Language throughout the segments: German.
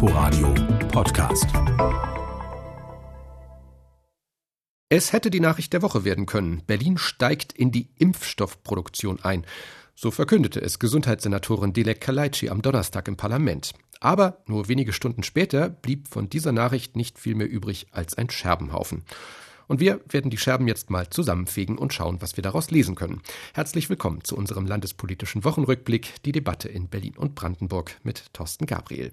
Inforadio Podcast. Es hätte die Nachricht der Woche werden können. Berlin steigt in die Impfstoffproduktion ein. So verkündete es Gesundheitssenatorin Dilek Kalaitschi am Donnerstag im Parlament. Aber nur wenige Stunden später blieb von dieser Nachricht nicht viel mehr übrig als ein Scherbenhaufen. Und wir werden die Scherben jetzt mal zusammenfegen und schauen, was wir daraus lesen können. Herzlich willkommen zu unserem landespolitischen Wochenrückblick, die Debatte in Berlin und Brandenburg mit Thorsten Gabriel.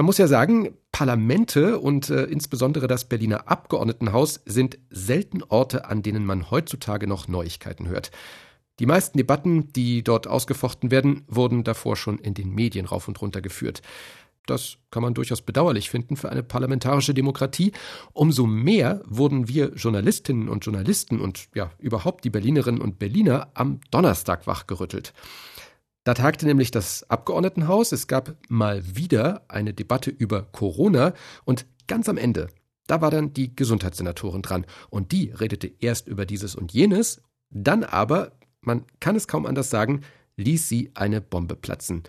Man muss ja sagen, Parlamente und äh, insbesondere das Berliner Abgeordnetenhaus sind selten Orte, an denen man heutzutage noch Neuigkeiten hört. Die meisten Debatten, die dort ausgefochten werden, wurden davor schon in den Medien rauf und runter geführt. Das kann man durchaus bedauerlich finden für eine parlamentarische Demokratie. Umso mehr wurden wir Journalistinnen und Journalisten und ja überhaupt die Berlinerinnen und Berliner am Donnerstag wachgerüttelt. Da tagte nämlich das Abgeordnetenhaus. Es gab mal wieder eine Debatte über Corona und ganz am Ende, da war dann die Gesundheitssenatorin dran und die redete erst über dieses und jenes, dann aber, man kann es kaum anders sagen, ließ sie eine Bombe platzen.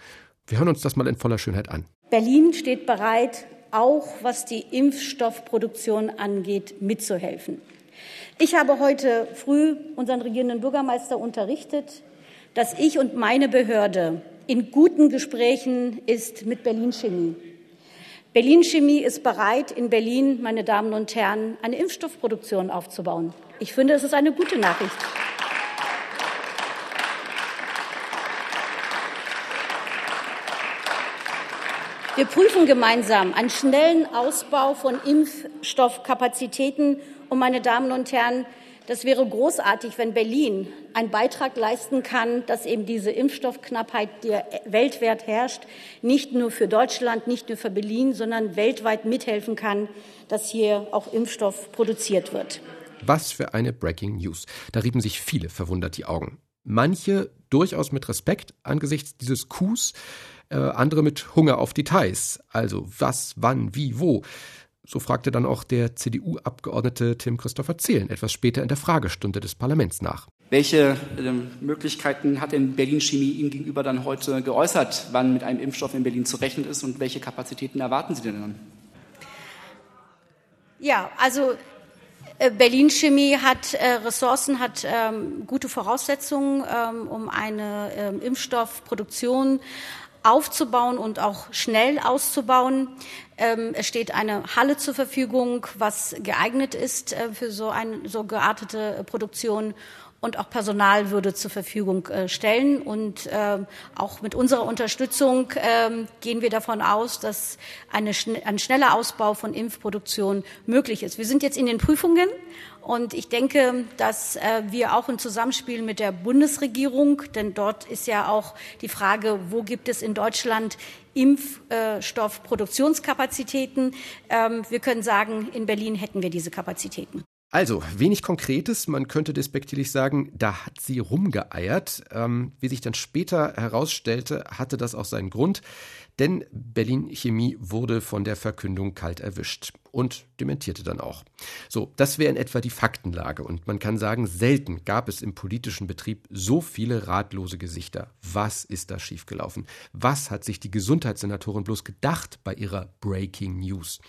Wir hören uns das mal in voller Schönheit an. Berlin steht bereit, auch was die Impfstoffproduktion angeht, mitzuhelfen. Ich habe heute früh unseren regierenden Bürgermeister unterrichtet, dass ich und meine Behörde in guten Gesprächen ist mit Berlin Chemie. Berlin Chemie ist bereit, in Berlin, meine Damen und Herren, eine Impfstoffproduktion aufzubauen. Ich finde, es ist eine gute Nachricht. Wir prüfen gemeinsam einen schnellen Ausbau von Impfstoffkapazitäten. Und meine Damen und Herren, das wäre großartig, wenn Berlin einen Beitrag leisten kann, dass eben diese Impfstoffknappheit, die weltweit herrscht, nicht nur für Deutschland, nicht nur für Berlin, sondern weltweit mithelfen kann, dass hier auch Impfstoff produziert wird. Was für eine Breaking News. Da rieben sich viele verwundert die Augen. Manche durchaus mit Respekt angesichts dieses Coups, äh, andere mit Hunger auf Details. Also was, wann, wie, wo. So fragte dann auch der CDU-Abgeordnete Tim Christopher Zehlen etwas später in der Fragestunde des Parlaments nach. Welche äh, Möglichkeiten hat denn Berlin Chemie Ihnen gegenüber dann heute geäußert, wann mit einem Impfstoff in Berlin zu rechnen ist und welche Kapazitäten erwarten Sie denn dann? Ja, also äh, Berlin Chemie hat äh, Ressourcen, hat ähm, gute Voraussetzungen, ähm, um eine ähm, Impfstoffproduktion aufzubauen und auch schnell auszubauen. Ähm, es steht eine Halle zur Verfügung, was geeignet ist äh, für so eine so geartete äh, Produktion und auch Personal würde zur Verfügung äh, stellen. Und äh, auch mit unserer Unterstützung äh, gehen wir davon aus, dass eine, ein schneller Ausbau von Impfproduktion möglich ist. Wir sind jetzt in den Prüfungen und ich denke, dass äh, wir auch im Zusammenspiel mit der Bundesregierung, denn dort ist ja auch die Frage, wo gibt es in Deutschland Impfstoffproduktionskapazitäten. Ähm, wir können sagen, in Berlin hätten wir diese Kapazitäten. Also, wenig Konkretes, man könnte despektierlich sagen, da hat sie rumgeeiert. Ähm, wie sich dann später herausstellte, hatte das auch seinen Grund, denn Berlin Chemie wurde von der Verkündung kalt erwischt und dementierte dann auch. So, das wäre in etwa die Faktenlage und man kann sagen, selten gab es im politischen Betrieb so viele ratlose Gesichter. Was ist da schiefgelaufen? Was hat sich die Gesundheitssenatorin bloß gedacht bei ihrer Breaking News?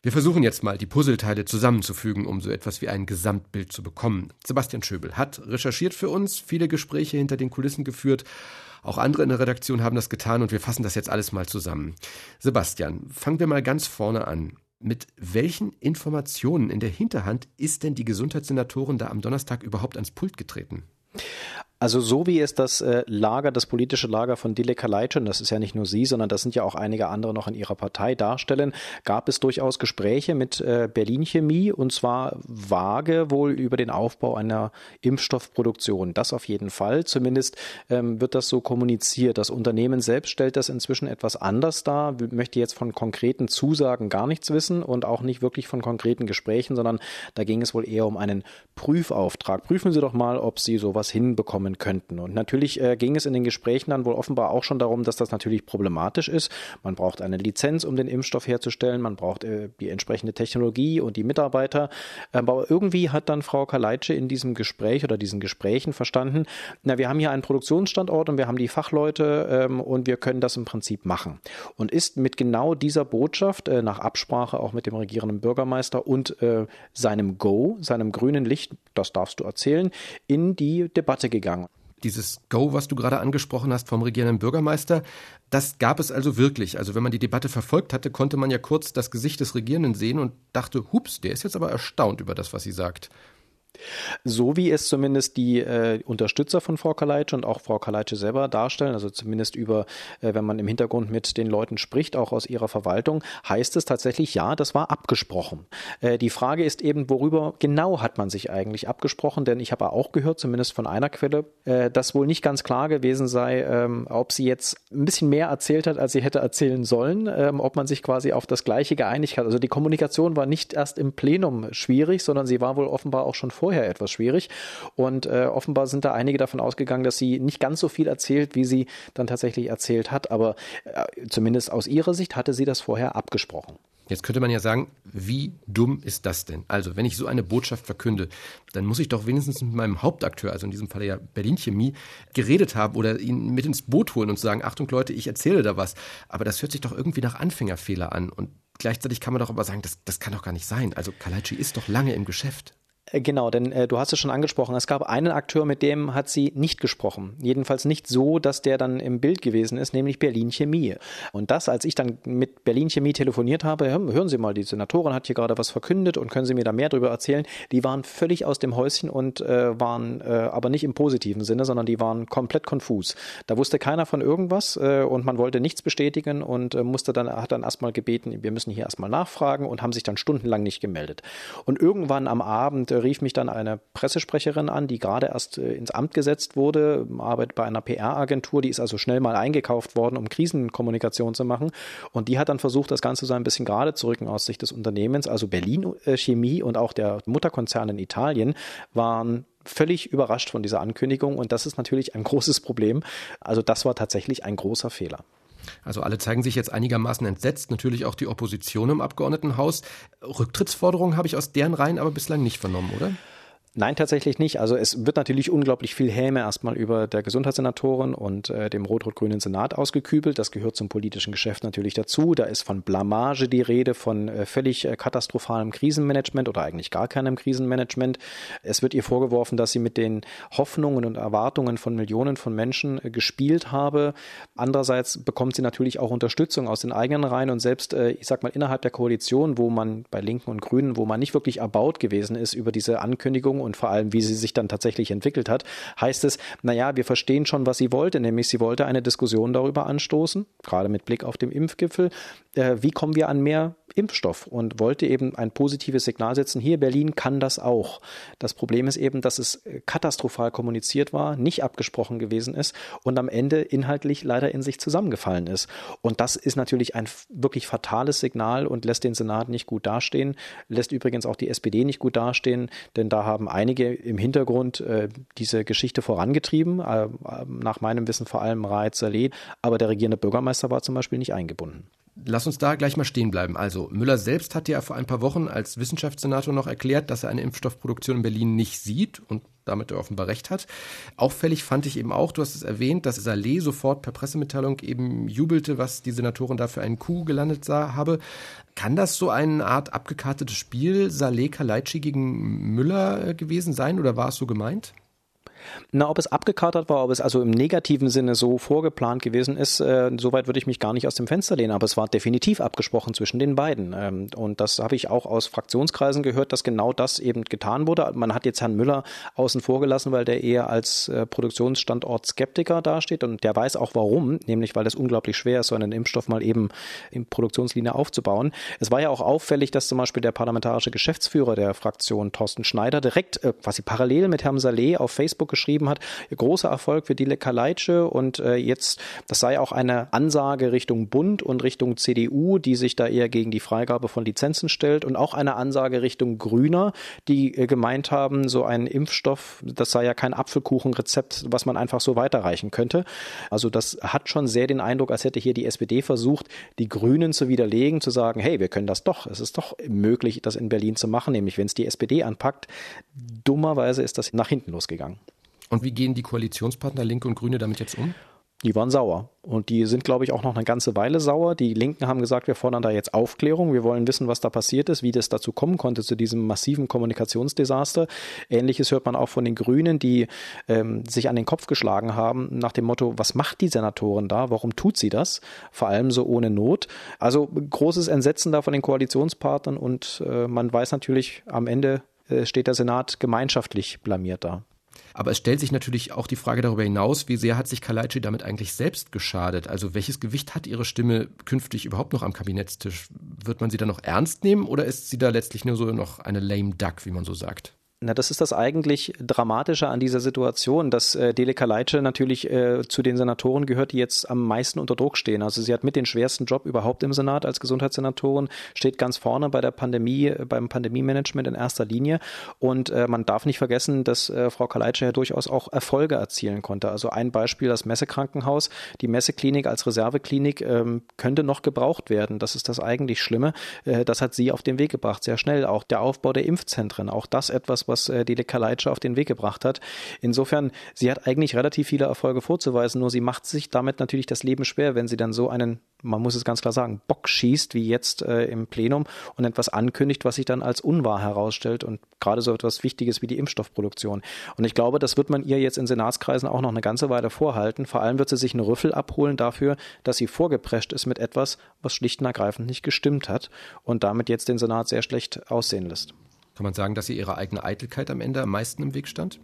Wir versuchen jetzt mal, die Puzzleteile zusammenzufügen, um so etwas wie ein Gesamtbild zu bekommen. Sebastian Schöbel hat recherchiert für uns, viele Gespräche hinter den Kulissen geführt. Auch andere in der Redaktion haben das getan und wir fassen das jetzt alles mal zusammen. Sebastian, fangen wir mal ganz vorne an. Mit welchen Informationen in der Hinterhand ist denn die Gesundheitssenatorin da am Donnerstag überhaupt ans Pult getreten? Also so wie es das äh, Lager, das politische Lager von Dilek Kaleitschen, das ist ja nicht nur sie, sondern das sind ja auch einige andere noch in ihrer Partei darstellen, gab es durchaus Gespräche mit äh, Berlin Chemie und zwar vage wohl über den Aufbau einer Impfstoffproduktion. Das auf jeden Fall. Zumindest ähm, wird das so kommuniziert. Das Unternehmen selbst stellt das inzwischen etwas anders dar, möchte jetzt von konkreten Zusagen gar nichts wissen und auch nicht wirklich von konkreten Gesprächen, sondern da ging es wohl eher um einen Prüfauftrag. Prüfen Sie doch mal, ob Sie sowas hinbekommen zusammenkommen könnten. Und natürlich äh, ging es in den Gesprächen dann wohl offenbar auch schon darum, dass das natürlich problematisch ist. Man braucht eine Lizenz, um den Impfstoff herzustellen, man braucht äh, die entsprechende Technologie und die Mitarbeiter. Aber irgendwie hat dann Frau Kaleitsche in diesem Gespräch oder diesen Gesprächen verstanden, na, wir haben hier einen Produktionsstandort und wir haben die Fachleute ähm, und wir können das im Prinzip machen. Und ist mit genau dieser Botschaft äh, nach Absprache auch mit dem regierenden Bürgermeister und äh, seinem Go, seinem grünen Licht, das darfst du erzählen, in die Debatte gegangen. Dieses Go, was du gerade angesprochen hast vom regierenden Bürgermeister, das gab es also wirklich. Also wenn man die Debatte verfolgt hatte, konnte man ja kurz das Gesicht des Regierenden sehen und dachte, hups, der ist jetzt aber erstaunt über das, was sie sagt. So wie es zumindest die äh, Unterstützer von Frau Kaleitsche und auch Frau Kaleitsche selber darstellen, also zumindest über, äh, wenn man im Hintergrund mit den Leuten spricht, auch aus ihrer Verwaltung, heißt es tatsächlich, ja, das war abgesprochen. Äh, die Frage ist eben, worüber genau hat man sich eigentlich abgesprochen? Denn ich habe auch gehört, zumindest von einer Quelle, äh, dass wohl nicht ganz klar gewesen sei, ähm, ob sie jetzt ein bisschen mehr erzählt hat, als sie hätte erzählen sollen, ähm, ob man sich quasi auf das Gleiche geeinigt hat. Also die Kommunikation war nicht erst im Plenum schwierig, sondern sie war wohl offenbar auch schon vorher etwas schwierig. Und äh, offenbar sind da einige davon ausgegangen, dass sie nicht ganz so viel erzählt, wie sie dann tatsächlich erzählt hat. Aber äh, zumindest aus ihrer Sicht hatte sie das vorher abgesprochen. Jetzt könnte man ja sagen, wie dumm ist das denn? Also, wenn ich so eine Botschaft verkünde, dann muss ich doch wenigstens mit meinem Hauptakteur, also in diesem Fall ja Berlin Chemie, geredet haben oder ihn mit ins Boot holen und sagen, Achtung Leute, ich erzähle da was. Aber das hört sich doch irgendwie nach Anfängerfehler an. Und gleichzeitig kann man doch aber sagen, das, das kann doch gar nicht sein. Also Kalaitschi ist doch lange im Geschäft. Äh, genau, denn äh, du hast es schon angesprochen. Es gab einen Akteur, mit dem hat sie nicht gesprochen. Jedenfalls nicht so, dass der dann im Bild gewesen ist, nämlich Berlin Chemie. Und das, als ich dann mit Berlin Chemie telefoniert habe, hören Sie mal, die Senatorin hat hier gerade was verkündet und können Sie mir da mehr darüber erzählen? Die waren völlig aus dem Häuschen und äh, waren äh, aber nicht im positiven Sinne, sondern die waren komplett konfus. Da wusste keiner von irgendwas äh, und man wollte nichts bestätigen und äh, musste dann, hat dann erstmal gebeten, wir müssen hier erstmal nachfragen und haben sich dann stundenlang nicht gemeldet. Und irgendwann am Abend rief mich dann eine Pressesprecherin an, die gerade erst äh, ins Amt gesetzt wurde, arbeitet bei einer PR-Agentur, die ist also schnell mal eingekauft worden, um Krisenkommunikation zu machen. Und die hat dann versucht, das Ganze so ein bisschen gerade zu rücken aus Sicht des Unternehmens. Also Berlin äh, Chemie und auch der Mutterkonzern in Italien waren völlig überrascht von dieser Ankündigung und das ist natürlich ein großes Problem. Also das war tatsächlich ein großer Fehler. Also alle zeigen sich jetzt einigermaßen entsetzt, natürlich auch die Opposition im Abgeordnetenhaus. Rücktrittsforderungen habe ich aus deren Reihen aber bislang nicht vernommen, oder? Nein, tatsächlich nicht. Also es wird natürlich unglaublich viel Häme erstmal über der Gesundheitssenatorin und äh, dem rot-rot-grünen Senat ausgekübelt. Das gehört zum politischen Geschäft natürlich dazu. Da ist von Blamage die Rede, von äh, völlig äh, katastrophalem Krisenmanagement oder eigentlich gar keinem Krisenmanagement. Es wird ihr vorgeworfen, dass sie mit den Hoffnungen und Erwartungen von Millionen von Menschen äh, gespielt habe. Andererseits bekommt sie natürlich auch Unterstützung aus den eigenen Reihen und selbst, äh, ich sag mal, innerhalb der Koalition, wo man bei Linken und Grünen, wo man nicht wirklich erbaut gewesen ist über diese Ankündigung und vor allem, wie sie sich dann tatsächlich entwickelt hat, heißt es, naja, wir verstehen schon, was sie wollte, nämlich sie wollte eine Diskussion darüber anstoßen, gerade mit Blick auf den Impfgipfel, wie kommen wir an mehr Impfstoff und wollte eben ein positives Signal setzen. Hier Berlin kann das auch. Das Problem ist eben, dass es äh, katastrophal kommuniziert war, nicht abgesprochen gewesen ist und am Ende inhaltlich leider in sich zusammengefallen ist. Und das ist natürlich ein wirklich fatales Signal und lässt den Senat nicht gut dastehen, lässt übrigens auch die SPD nicht gut dastehen, denn da haben einige im Hintergrund äh, diese Geschichte vorangetrieben, äh, nach meinem Wissen vor allem Raed Saleh, aber der regierende Bürgermeister war zum Beispiel nicht eingebunden. Lass uns da gleich mal stehen bleiben. Also, Müller selbst hat ja vor ein paar Wochen als Wissenschaftssenator noch erklärt, dass er eine Impfstoffproduktion in Berlin nicht sieht und damit er offenbar recht hat. Auffällig fand ich eben auch, du hast es erwähnt, dass Saleh sofort per Pressemitteilung eben jubelte, was die Senatorin da für einen Coup gelandet sah, habe. Kann das so eine Art abgekartetes Spiel Saleh Kalaitschi gegen Müller äh, gewesen sein oder war es so gemeint? Na, ob es abgekartet war, ob es also im negativen Sinne so vorgeplant gewesen ist, äh, soweit würde ich mich gar nicht aus dem Fenster lehnen, aber es war definitiv abgesprochen zwischen den beiden. Ähm, und das habe ich auch aus Fraktionskreisen gehört, dass genau das eben getan wurde. Man hat jetzt Herrn Müller außen vor gelassen, weil der eher als äh, Produktionsstandort Skeptiker dasteht und der weiß auch warum, nämlich weil es unglaublich schwer ist, so einen Impfstoff mal eben in Produktionslinie aufzubauen. Es war ja auch auffällig, dass zum Beispiel der parlamentarische Geschäftsführer der Fraktion Thorsten Schneider direkt äh, quasi parallel mit Herrn Saleh auf Facebook Facebook geschrieben hat, großer Erfolg für Dilek Kaleitsche und äh, jetzt, das sei auch eine Ansage Richtung Bund und Richtung CDU, die sich da eher gegen die Freigabe von Lizenzen stellt und auch eine Ansage Richtung Grüner, die äh, gemeint haben, so ein Impfstoff, das sei ja kein Apfelkuchenrezept, was man einfach so weiterreichen könnte. Also das hat schon sehr den Eindruck, als hätte hier die SPD versucht, die Grünen zu widerlegen, zu sagen, hey, wir können das doch, es ist doch möglich, das in Berlin zu machen, nämlich wenn es die SPD anpackt. Dummerweise ist das nach hinten losgegangen. Und wie gehen die Koalitionspartner Linke und Grüne damit jetzt um? Die waren sauer. Und die sind, glaube ich, auch noch eine ganze Weile sauer. Die Linken haben gesagt, wir fordern da jetzt Aufklärung. Wir wollen wissen, was da passiert ist, wie das dazu kommen konnte, zu diesem massiven Kommunikationsdesaster. Ähnliches hört man auch von den Grünen, die ähm, sich an den Kopf geschlagen haben nach dem Motto, was macht die Senatorin da? Warum tut sie das? Vor allem so ohne Not. Also großes Entsetzen da von den Koalitionspartnern und äh, man weiß natürlich, am Ende äh, steht der Senat gemeinschaftlich blamiert da. Aber es stellt sich natürlich auch die Frage darüber hinaus, wie sehr hat sich Kalaitschi damit eigentlich selbst geschadet? Also welches Gewicht hat ihre Stimme künftig überhaupt noch am Kabinettstisch? Wird man sie da noch ernst nehmen oder ist sie da letztlich nur so noch eine lame duck, wie man so sagt? Na, das ist das eigentlich Dramatische an dieser Situation, dass äh, Dele Kaleitsche natürlich äh, zu den Senatoren gehört, die jetzt am meisten unter Druck stehen. Also sie hat mit den schwersten Job überhaupt im Senat als Gesundheitssenatorin, steht ganz vorne bei der Pandemie, äh, beim Pandemie-Management in erster Linie. Und äh, man darf nicht vergessen, dass äh, Frau Kaleitsche ja durchaus auch Erfolge erzielen konnte. Also ein Beispiel, das Messekrankenhaus, die Messeklinik als Reserveklinik ähm, könnte noch gebraucht werden. Das ist das eigentlich Schlimme. Äh, das hat sie auf den Weg gebracht, sehr schnell. Auch der Aufbau der Impfzentren, auch das etwas, was äh, Dilek Kaleitsche auf den Weg gebracht hat. Insofern, sie hat eigentlich relativ viele Erfolge vorzuweisen, nur sie macht sich damit natürlich das Leben schwer, wenn sie dann so einen, man muss es ganz klar sagen, Bock schießt, wie jetzt äh, im Plenum und etwas ankündigt, was sich dann als unwahr herausstellt und gerade so etwas Wichtiges wie die Impfstoffproduktion. Und ich glaube, das wird man ihr jetzt in Senatskreisen auch noch eine ganze Weile vorhalten. Vor allem wird sie sich einen Rüffel abholen dafür, dass sie vorgeprescht ist mit etwas, was schlicht und ergreifend nicht gestimmt hat und damit jetzt den Senat sehr schlecht aussehen lässt. Kann man sagen, dass ihr ihre eigene Eitelkeit am Ende am meisten im Weg stand?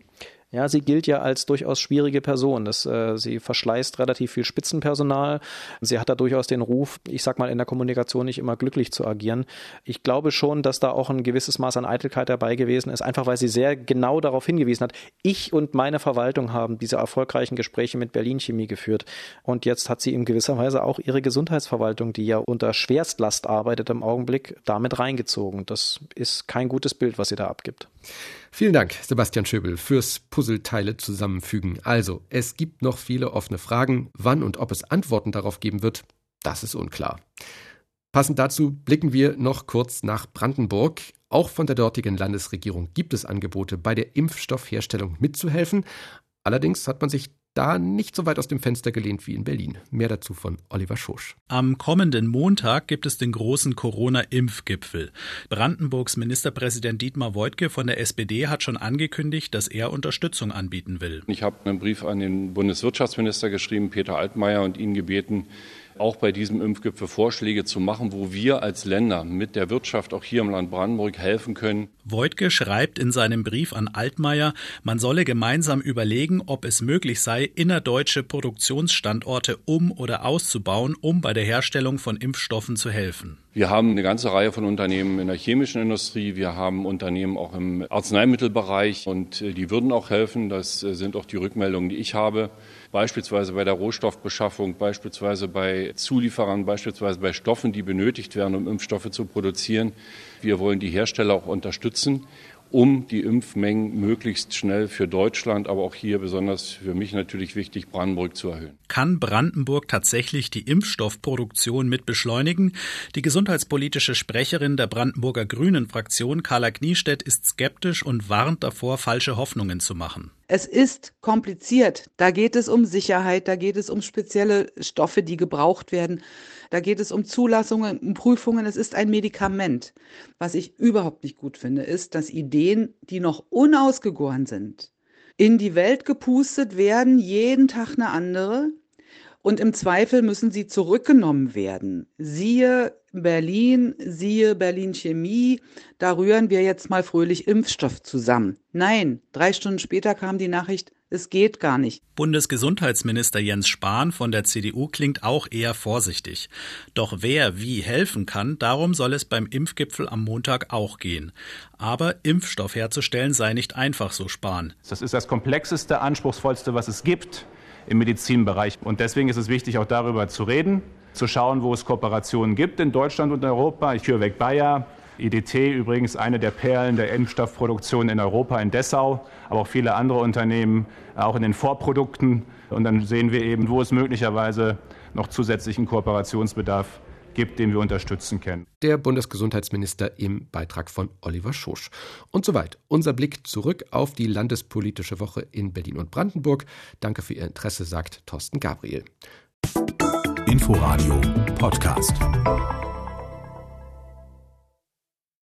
Ja, sie gilt ja als durchaus schwierige Person. Das, äh, sie verschleißt relativ viel Spitzenpersonal. Sie hat da durchaus den Ruf, ich sag mal, in der Kommunikation nicht immer glücklich zu agieren. Ich glaube schon, dass da auch ein gewisses Maß an Eitelkeit dabei gewesen ist, einfach weil sie sehr genau darauf hingewiesen hat. Ich und meine Verwaltung haben diese erfolgreichen Gespräche mit Berlin Chemie geführt. Und jetzt hat sie in gewisser Weise auch ihre Gesundheitsverwaltung, die ja unter Schwerstlast arbeitet im Augenblick, damit reingezogen. Das ist kein gutes Bild, was sie da abgibt. Vielen Dank, Sebastian Schöbel, fürs Puzzleteile zusammenfügen. Also, es gibt noch viele offene Fragen. Wann und ob es Antworten darauf geben wird, das ist unklar. Passend dazu blicken wir noch kurz nach Brandenburg. Auch von der dortigen Landesregierung gibt es Angebote, bei der Impfstoffherstellung mitzuhelfen. Allerdings hat man sich da nicht so weit aus dem Fenster gelehnt wie in Berlin. Mehr dazu von Oliver Schosch. Am kommenden Montag gibt es den großen Corona-Impfgipfel. Brandenburgs Ministerpräsident Dietmar Woidke von der SPD hat schon angekündigt, dass er Unterstützung anbieten will. Ich habe einen Brief an den Bundeswirtschaftsminister geschrieben, Peter Altmaier, und ihn gebeten, auch bei diesem Impfgipfel Vorschläge zu machen, wo wir als Länder mit der Wirtschaft auch hier im Land Brandenburg helfen können. Voigtke schreibt in seinem Brief an Altmaier, man solle gemeinsam überlegen, ob es möglich sei, innerdeutsche Produktionsstandorte um- oder auszubauen, um bei der Herstellung von Impfstoffen zu helfen. Wir haben eine ganze Reihe von Unternehmen in der chemischen Industrie, wir haben Unternehmen auch im Arzneimittelbereich und äh, die würden auch helfen. Das äh, sind auch die Rückmeldungen, die ich habe beispielsweise bei der Rohstoffbeschaffung, beispielsweise bei Zulieferern, beispielsweise bei Stoffen, die benötigt werden, um Impfstoffe zu produzieren. Wir wollen die Hersteller auch unterstützen um die Impfmengen möglichst schnell für Deutschland, aber auch hier besonders für mich natürlich wichtig, Brandenburg zu erhöhen. Kann Brandenburg tatsächlich die Impfstoffproduktion mit beschleunigen? Die gesundheitspolitische Sprecherin der Brandenburger Grünen Fraktion, Carla Kniestedt, ist skeptisch und warnt davor, falsche Hoffnungen zu machen. Es ist kompliziert. Da geht es um Sicherheit, da geht es um spezielle Stoffe, die gebraucht werden. Da geht es um Zulassungen, um Prüfungen. Es ist ein Medikament. Was ich überhaupt nicht gut finde, ist, dass Ideen, die noch unausgegoren sind, in die Welt gepustet werden, jeden Tag eine andere. Und im Zweifel müssen sie zurückgenommen werden. Siehe Berlin, siehe Berlin Chemie, da rühren wir jetzt mal fröhlich Impfstoff zusammen. Nein, drei Stunden später kam die Nachricht, Es geht gar nicht. Bundesgesundheitsminister Jens Spahn von der CDU klingt auch eher vorsichtig. Doch wer wie helfen kann, darum soll es beim Impfgipfel am Montag auch gehen. Aber Impfstoff herzustellen sei nicht einfach, so Spahn. Das ist das komplexeste, anspruchsvollste, was es gibt im Medizinbereich. Und deswegen ist es wichtig, auch darüber zu reden, zu schauen, wo es Kooperationen gibt in Deutschland und Europa. Ich höre weg Bayer, IDT übrigens eine der Perlen der Impfstoffproduktion in Europa in Dessau, aber auch viele andere Unternehmen, auch in den Vorprodukten. Und dann sehen wir eben, wo es möglicherweise noch zusätzlichen Kooperationsbedarf gibt, den wir unterstützen können. Der Bundesgesundheitsminister im Beitrag von Oliver Schosch. Und soweit unser Blick zurück auf die landespolitische Woche in Berlin und Brandenburg. Danke für Ihr Interesse, sagt Thorsten Gabriel. Inforadio Podcast.